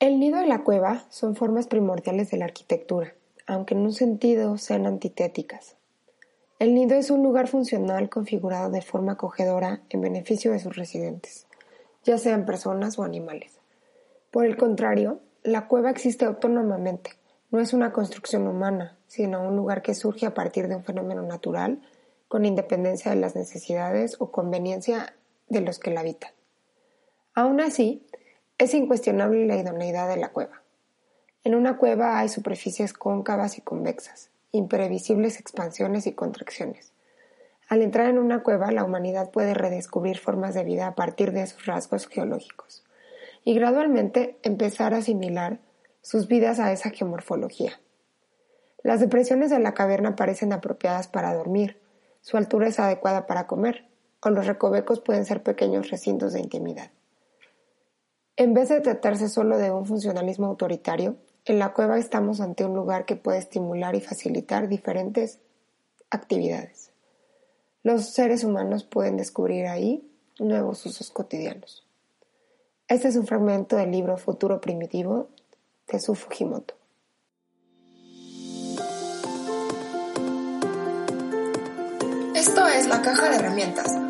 El nido y la cueva son formas primordiales de la arquitectura, aunque en un sentido sean antitéticas. El nido es un lugar funcional configurado de forma acogedora en beneficio de sus residentes, ya sean personas o animales. Por el contrario, la cueva existe autónomamente, no es una construcción humana, sino un lugar que surge a partir de un fenómeno natural, con independencia de las necesidades o conveniencia de los que la habitan. Aún así, es incuestionable la idoneidad de la cueva. En una cueva hay superficies cóncavas y convexas, imprevisibles expansiones y contracciones. Al entrar en una cueva, la humanidad puede redescubrir formas de vida a partir de sus rasgos geológicos y gradualmente empezar a asimilar sus vidas a esa geomorfología. Las depresiones de la caverna parecen apropiadas para dormir, su altura es adecuada para comer, o los recovecos pueden ser pequeños recintos de intimidad. En vez de tratarse solo de un funcionalismo autoritario, en la cueva estamos ante un lugar que puede estimular y facilitar diferentes actividades. Los seres humanos pueden descubrir ahí nuevos usos cotidianos. Este es un fragmento del libro Futuro Primitivo de Su Fujimoto. Esto es la caja de herramientas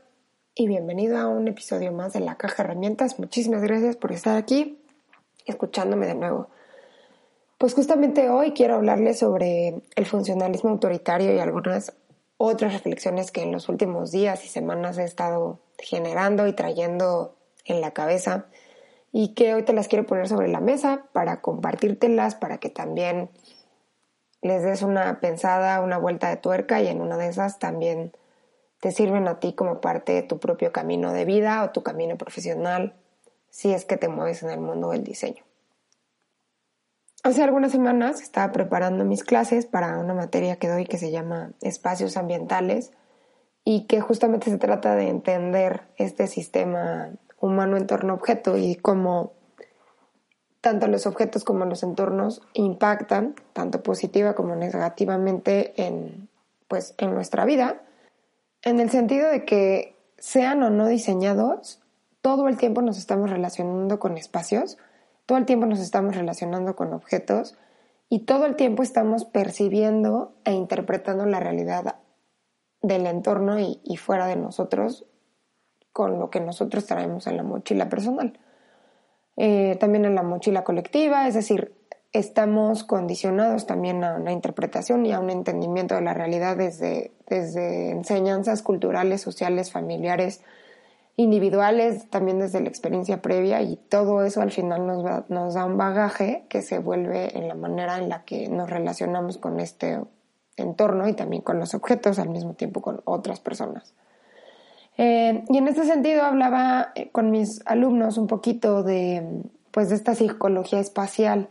y bienvenido a un episodio más de la caja herramientas. Muchísimas gracias por estar aquí escuchándome de nuevo. Pues justamente hoy quiero hablarles sobre el funcionalismo autoritario y algunas otras reflexiones que en los últimos días y semanas he estado generando y trayendo en la cabeza y que hoy te las quiero poner sobre la mesa para compartírtelas, para que también les des una pensada, una vuelta de tuerca y en una de esas también te sirven a ti como parte de tu propio camino de vida o tu camino profesional, si es que te mueves en el mundo del diseño. Hace algunas semanas estaba preparando mis clases para una materia que doy que se llama espacios ambientales y que justamente se trata de entender este sistema humano entorno-objeto y cómo tanto los objetos como los entornos impactan tanto positiva como negativamente en, pues, en nuestra vida en el sentido de que sean o no diseñados, todo el tiempo nos estamos relacionando con espacios, todo el tiempo nos estamos relacionando con objetos y todo el tiempo estamos percibiendo e interpretando la realidad del entorno y, fuera de nosotros con lo que nosotros traemos en la mochila personal. Eh, también en la mochila colectiva, es decir, estamos condicionados también a una interpretación y a un entendimiento de la realidad desde, desde enseñanzas culturales, sociales, familiares, individuales, también desde la experiencia previa y todo eso al final nos, da un bagaje que se vuelve en la manera en la que nos relacionamos con este entorno y también con los objetos, al mismo tiempo con otras personas. Eh, y en este sentido hablaba eh, con mis alumnos un poquito de, pues, de esta psicología espacial,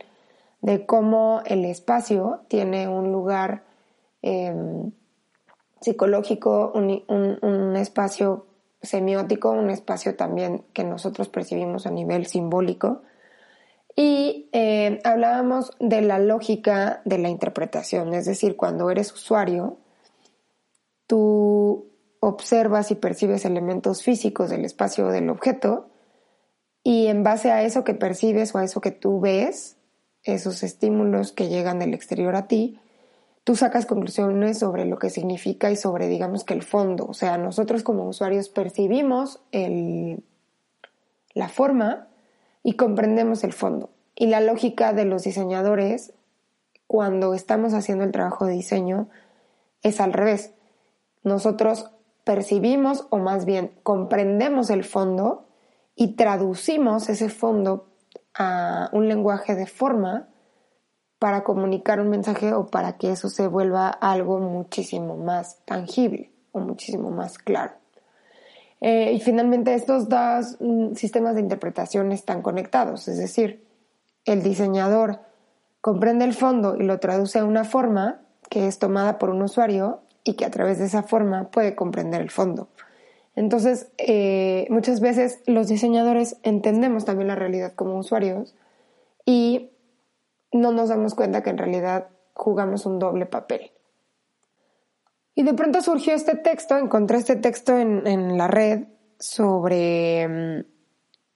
de cómo el espacio tiene un lugar em, psicológico, un, espacio semiótico, un espacio también que nosotros percibimos a nivel simbólico. Y em, hablábamos de la lógica de la interpretación, es decir, cuando eres usuario, tú observas y percibes elementos físicos del espacio o del objeto y en base a eso que percibes o a eso que tú ves, esos estímulos que llegan del exterior a ti, tú sacas conclusiones sobre lo que significa y sobre, digamos que el fondo. O sea, nosotros como usuarios percibimos el, la forma y comprendemos el fondo. Y la lógica de los diseñadores, cuando estamos haciendo el trabajo de diseño, es al revés. Nosotros percibimos, o más bien comprendemos el fondo y traducimos ese fondo a un lenguaje de forma para comunicar un mensaje o para que eso se vuelva algo muchísimo más tangible o muchísimo más claro. Eh, y finalmente estos dos mm, sistemas de interpretación están conectados, es decir, el diseñador comprende el fondo y lo traduce a una forma que es tomada por un usuario y que a través de esa forma puede comprender el fondo. Entonces, eh, muchas veces los diseñadores entendemos también la realidad como usuarios y no nos damos cuenta que en realidad jugamos un doble papel. Y de pronto surgió este texto, encontré este texto en, en la red sobre, mm,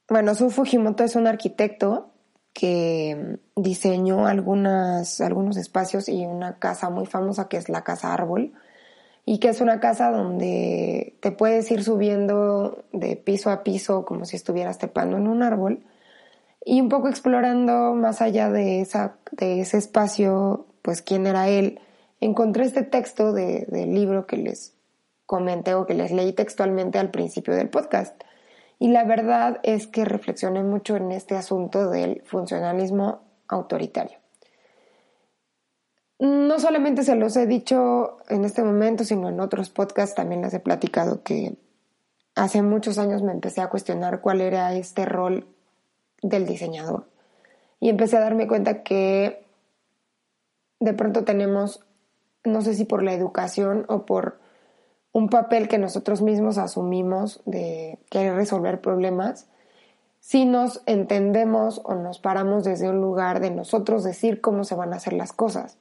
bueno, Su Fujimoto es un arquitecto que diseñó algunas, algunos espacios y una casa muy famosa que es la Casa Árbol y que es una casa donde te puedes ir subiendo de piso a piso como si estuvieras trepando en un árbol y un poco explorando más allá de, esa, de ese espacio, pues quién era él. Encontré este texto de, del libro que les comenté o que les leí textualmente al principio del podcast. Y la verdad es que reflexioné mucho en este asunto del funcionalismo autoritario. No solamente se los he dicho en este momento, sino en otros podcasts también les he platicado que hace muchos años me empecé a cuestionar cuál era este rol del diseñador. Y empecé a darme cuenta que de pronto tenemos, no sé si por la educación o por un papel que nosotros mismos asumimos de querer resolver problemas, si nos entendemos o nos paramos desde un lugar de nosotros decir cómo se van a hacer las cosas.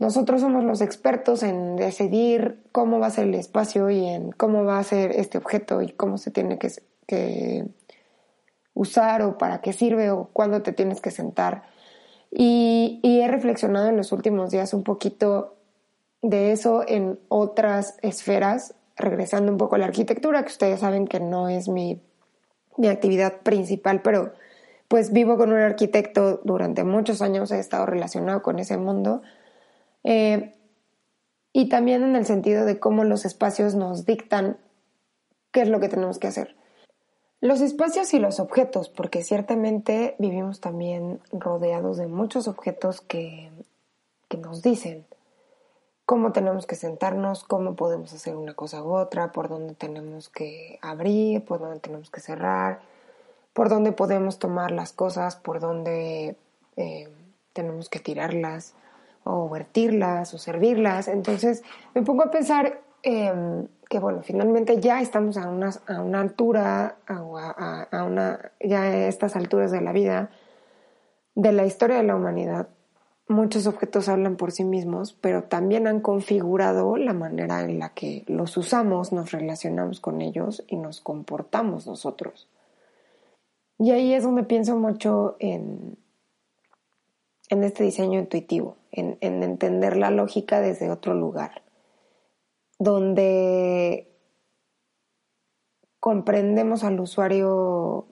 Nosotros somos los expertos en decidir cómo va a ser el espacio y en cómo va a ser este objeto y cómo se tiene que, usar o para qué sirve o cuándo te tienes que sentar. Y, he reflexionado en los últimos días un poquito de eso en otras esferas, regresando un poco a la arquitectura, que ustedes saben que no es mi actividad principal, pero pues vivo con un arquitecto durante muchos años, he estado relacionado con ese mundo. Eh, y también en el sentido de cómo los espacios nos dictan qué es lo que tenemos que hacer. Los espacios y los objetos, porque ciertamente vivimos también rodeados de muchos objetos que, que nos dicen cómo tenemos que sentarnos, cómo podemos hacer una cosa u otra, por dónde tenemos que abrir, por dónde tenemos que cerrar, por dónde podemos tomar las cosas, por dónde eh, tenemos que tirarlas o vertirlas o servirlas. Entonces me pongo a pensar em, que, bueno, finalmente ya estamos a una, a una altura, a, a, una, ya a estas alturas de la vida, de la historia de la humanidad, muchos objetos hablan por sí mismos, pero también han configurado la manera en la que los usamos, nos relacionamos con ellos y nos comportamos nosotros. Y ahí es donde pienso mucho en, en este diseño intuitivo, en, en entender la lógica desde otro lugar, donde comprendemos al usuario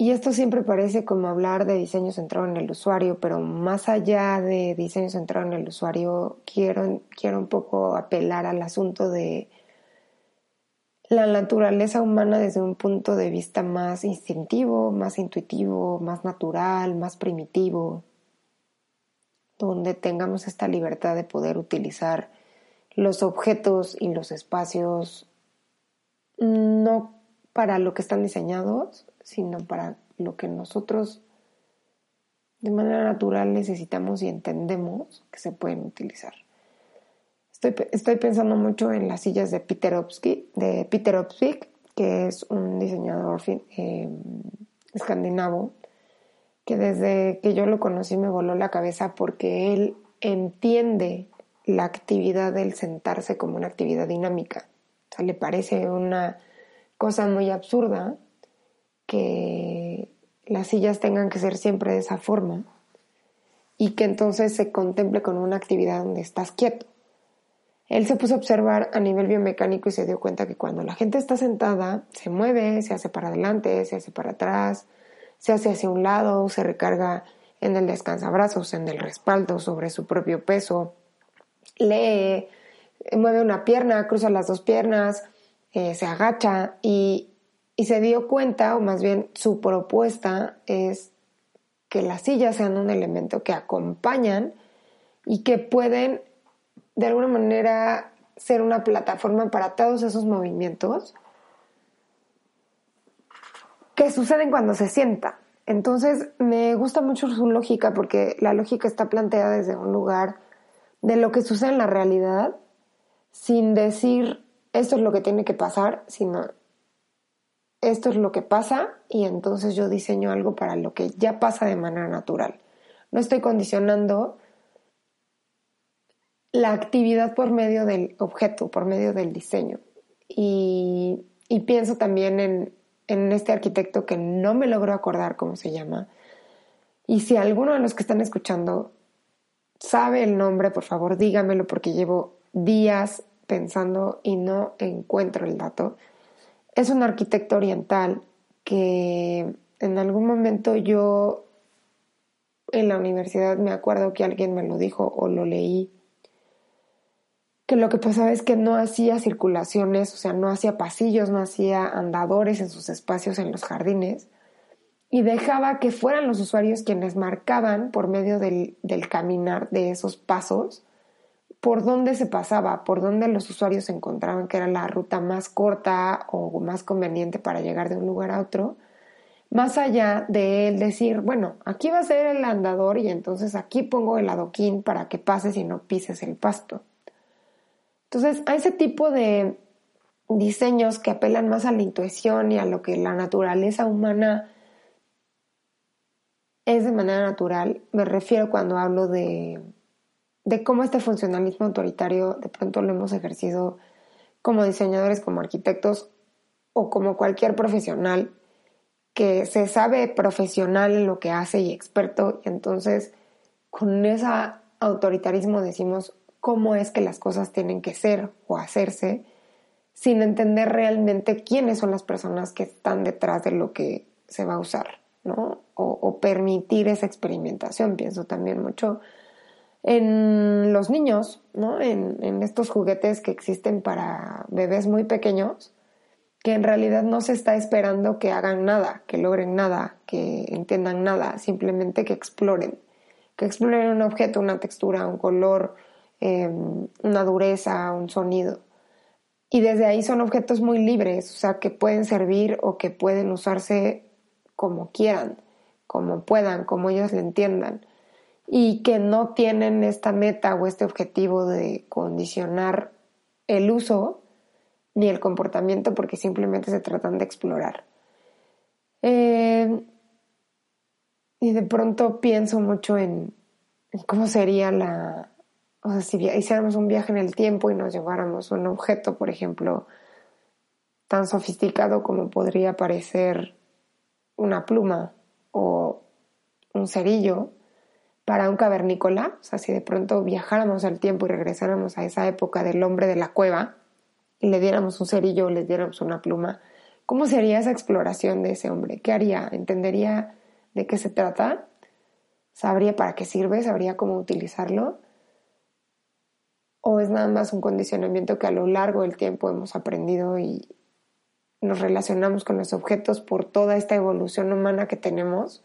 y esto siempre parece como hablar de diseño centrado en el usuario, pero más allá de diseño centrado en el usuario, quiero, quiero un poco apelar al asunto de la naturaleza humana desde un punto de vista más instintivo, más intuitivo, más natural, más primitivo, donde tengamos esta libertad de poder utilizar los objetos y los espacios no para lo que están diseñados, sino para lo que nosotros de manera natural necesitamos y entendemos que se pueden utilizar. Estoy, pensando mucho en las sillas de Peter Opsky, de Peter Opsvik, que es un diseñador eh, escandinavo, que desde que yo lo conocí me voló la cabeza porque él entiende la actividad del sentarse como una actividad dinámica. O sea, le parece una cosa muy absurda que las sillas tengan que ser siempre de esa forma y que entonces se contemple con una actividad donde estás quieto. Él se puso a observar a nivel biomecánico y se dio cuenta que cuando la gente está sentada, se mueve, se hace para adelante, se hace para atrás, se hace hacia un lado, se recarga en el descansabrazos, en el respaldo sobre su propio peso, lee, mueve una pierna, cruza las dos piernas, eh, se agacha y, y se dio cuenta, o más bien su propuesta es que las sillas sean un elemento que acompañan y que pueden de alguna manera ser una plataforma para todos esos movimientos que suceden cuando se sienta. Entonces, me gusta mucho su lógica porque la lógica está planteada desde un lugar de lo que sucede en la realidad, sin decir esto es lo que tiene que pasar, sino esto es lo que pasa y entonces yo diseño algo para lo que ya pasa de manera natural. No estoy condicionando la actividad por medio del objeto, por medio del diseño. Y, pienso también en, en este arquitecto que no me logro acordar cómo se llama. Y si alguno de los que están escuchando sabe el nombre, por favor dígamelo porque llevo días pensando y no encuentro el dato. Es un arquitecto oriental que en algún momento yo en la universidad me acuerdo que alguien me lo dijo o lo leí, que lo que pasaba es que no hacía circulaciones, o sea, no hacía pasillos, no hacía andadores en sus espacios en los jardines y dejaba que fueran los usuarios quienes marcaban por medio del, caminar de esos pasos por dónde se pasaba, por dónde los usuarios encontraban que era la ruta más corta o más conveniente para llegar de un lugar a otro más allá de él decir, bueno, aquí va a ser el andador y entonces aquí pongo el adoquín para que pases y no pises el pasto. Entonces, a ese tipo de diseños que apelan más a la intuición y a lo que la naturaleza humana es de manera natural, me refiero cuando hablo de, de cómo este funcionalismo autoritario de pronto lo hemos ejercido como diseñadores, como arquitectos o como cualquier profesional que se sabe profesional en lo que hace y experto, y entonces con ese autoritarismo decimos cómo es que las cosas tienen que ser o hacerse, sin entender realmente quiénes son las personas que están detrás de lo que se va a usar, ¿no? O, permitir esa experimentación. Pienso también mucho en los niños, ¿no? en estos juguetes que existen para bebés muy pequeños, que en realidad no se está esperando que hagan nada, que logren nada, que entiendan nada, simplemente que exploren, que exploren un objeto, una textura, un color, em, una dureza, un sonido. Y desde ahí son objetos muy libres, o sea, que pueden servir o que pueden usarse como quieran, como puedan, como ellos le entiendan. Y que no tienen esta meta o este objetivo de condicionar el uso, ni el comportamiento porque simplemente se tratan de explorar. Eh, y de pronto pienso mucho en, cómo sería la, o sea, si hiciéramos un viaje en el tiempo y nos lleváramos un objeto, por ejemplo, tan sofisticado como podría parecer una pluma o un cerillo para un cavernícola, o sea, si de pronto viajáramos al tiempo y regresáramos a esa época del hombre de la cueva, y le diéramos un cerillo o le diéramos una pluma, ¿cómo sería esa exploración de ese hombre? ¿Qué haría? ¿Entendería de qué se trata? ¿Sabría para qué sirve? ¿Sabría cómo utilizarlo? ¿O es nada más un condicionamiento que a lo largo del tiempo hemos aprendido y nos relacionamos con los objetos por toda esta evolución humana que tenemos,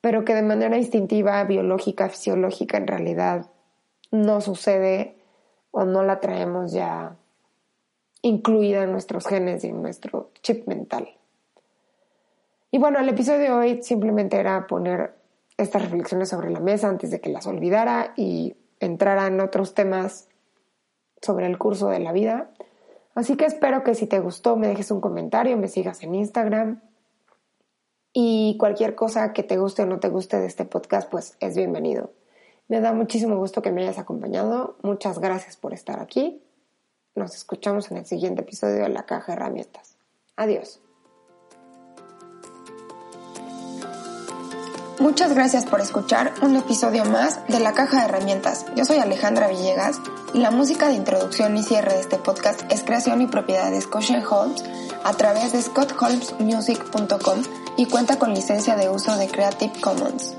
pero que de manera instintiva, biológica, fisiológica, en realidad no sucede o no la traemos ya incluida en nuestros genes y en nuestro chip mental. Y bueno, el episodio de hoy simplemente era poner estas reflexiones sobre la mesa antes de que las olvidara y entrara en otros temas sobre el curso de la vida. Así que espero que si te gustó me dejes un comentario, me sigas en Instagram y cualquier cosa que te guste o no te guste de este podcast, pues es bienvenido. Me da muchísimo gusto que me hayas acompañado. Muchas gracias por estar aquí nos escuchamos en el siguiente episodio de La Caja de Herramientas. Adiós. Muchas gracias por escuchar un episodio más de La Caja de Herramientas. Yo soy Alejandra Villegas la música de introducción y cierre de este podcast es creación y propiedad de Scotia Holmes a través de scottholmesmusic.com y cuenta con licencia de uso de Creative Commons.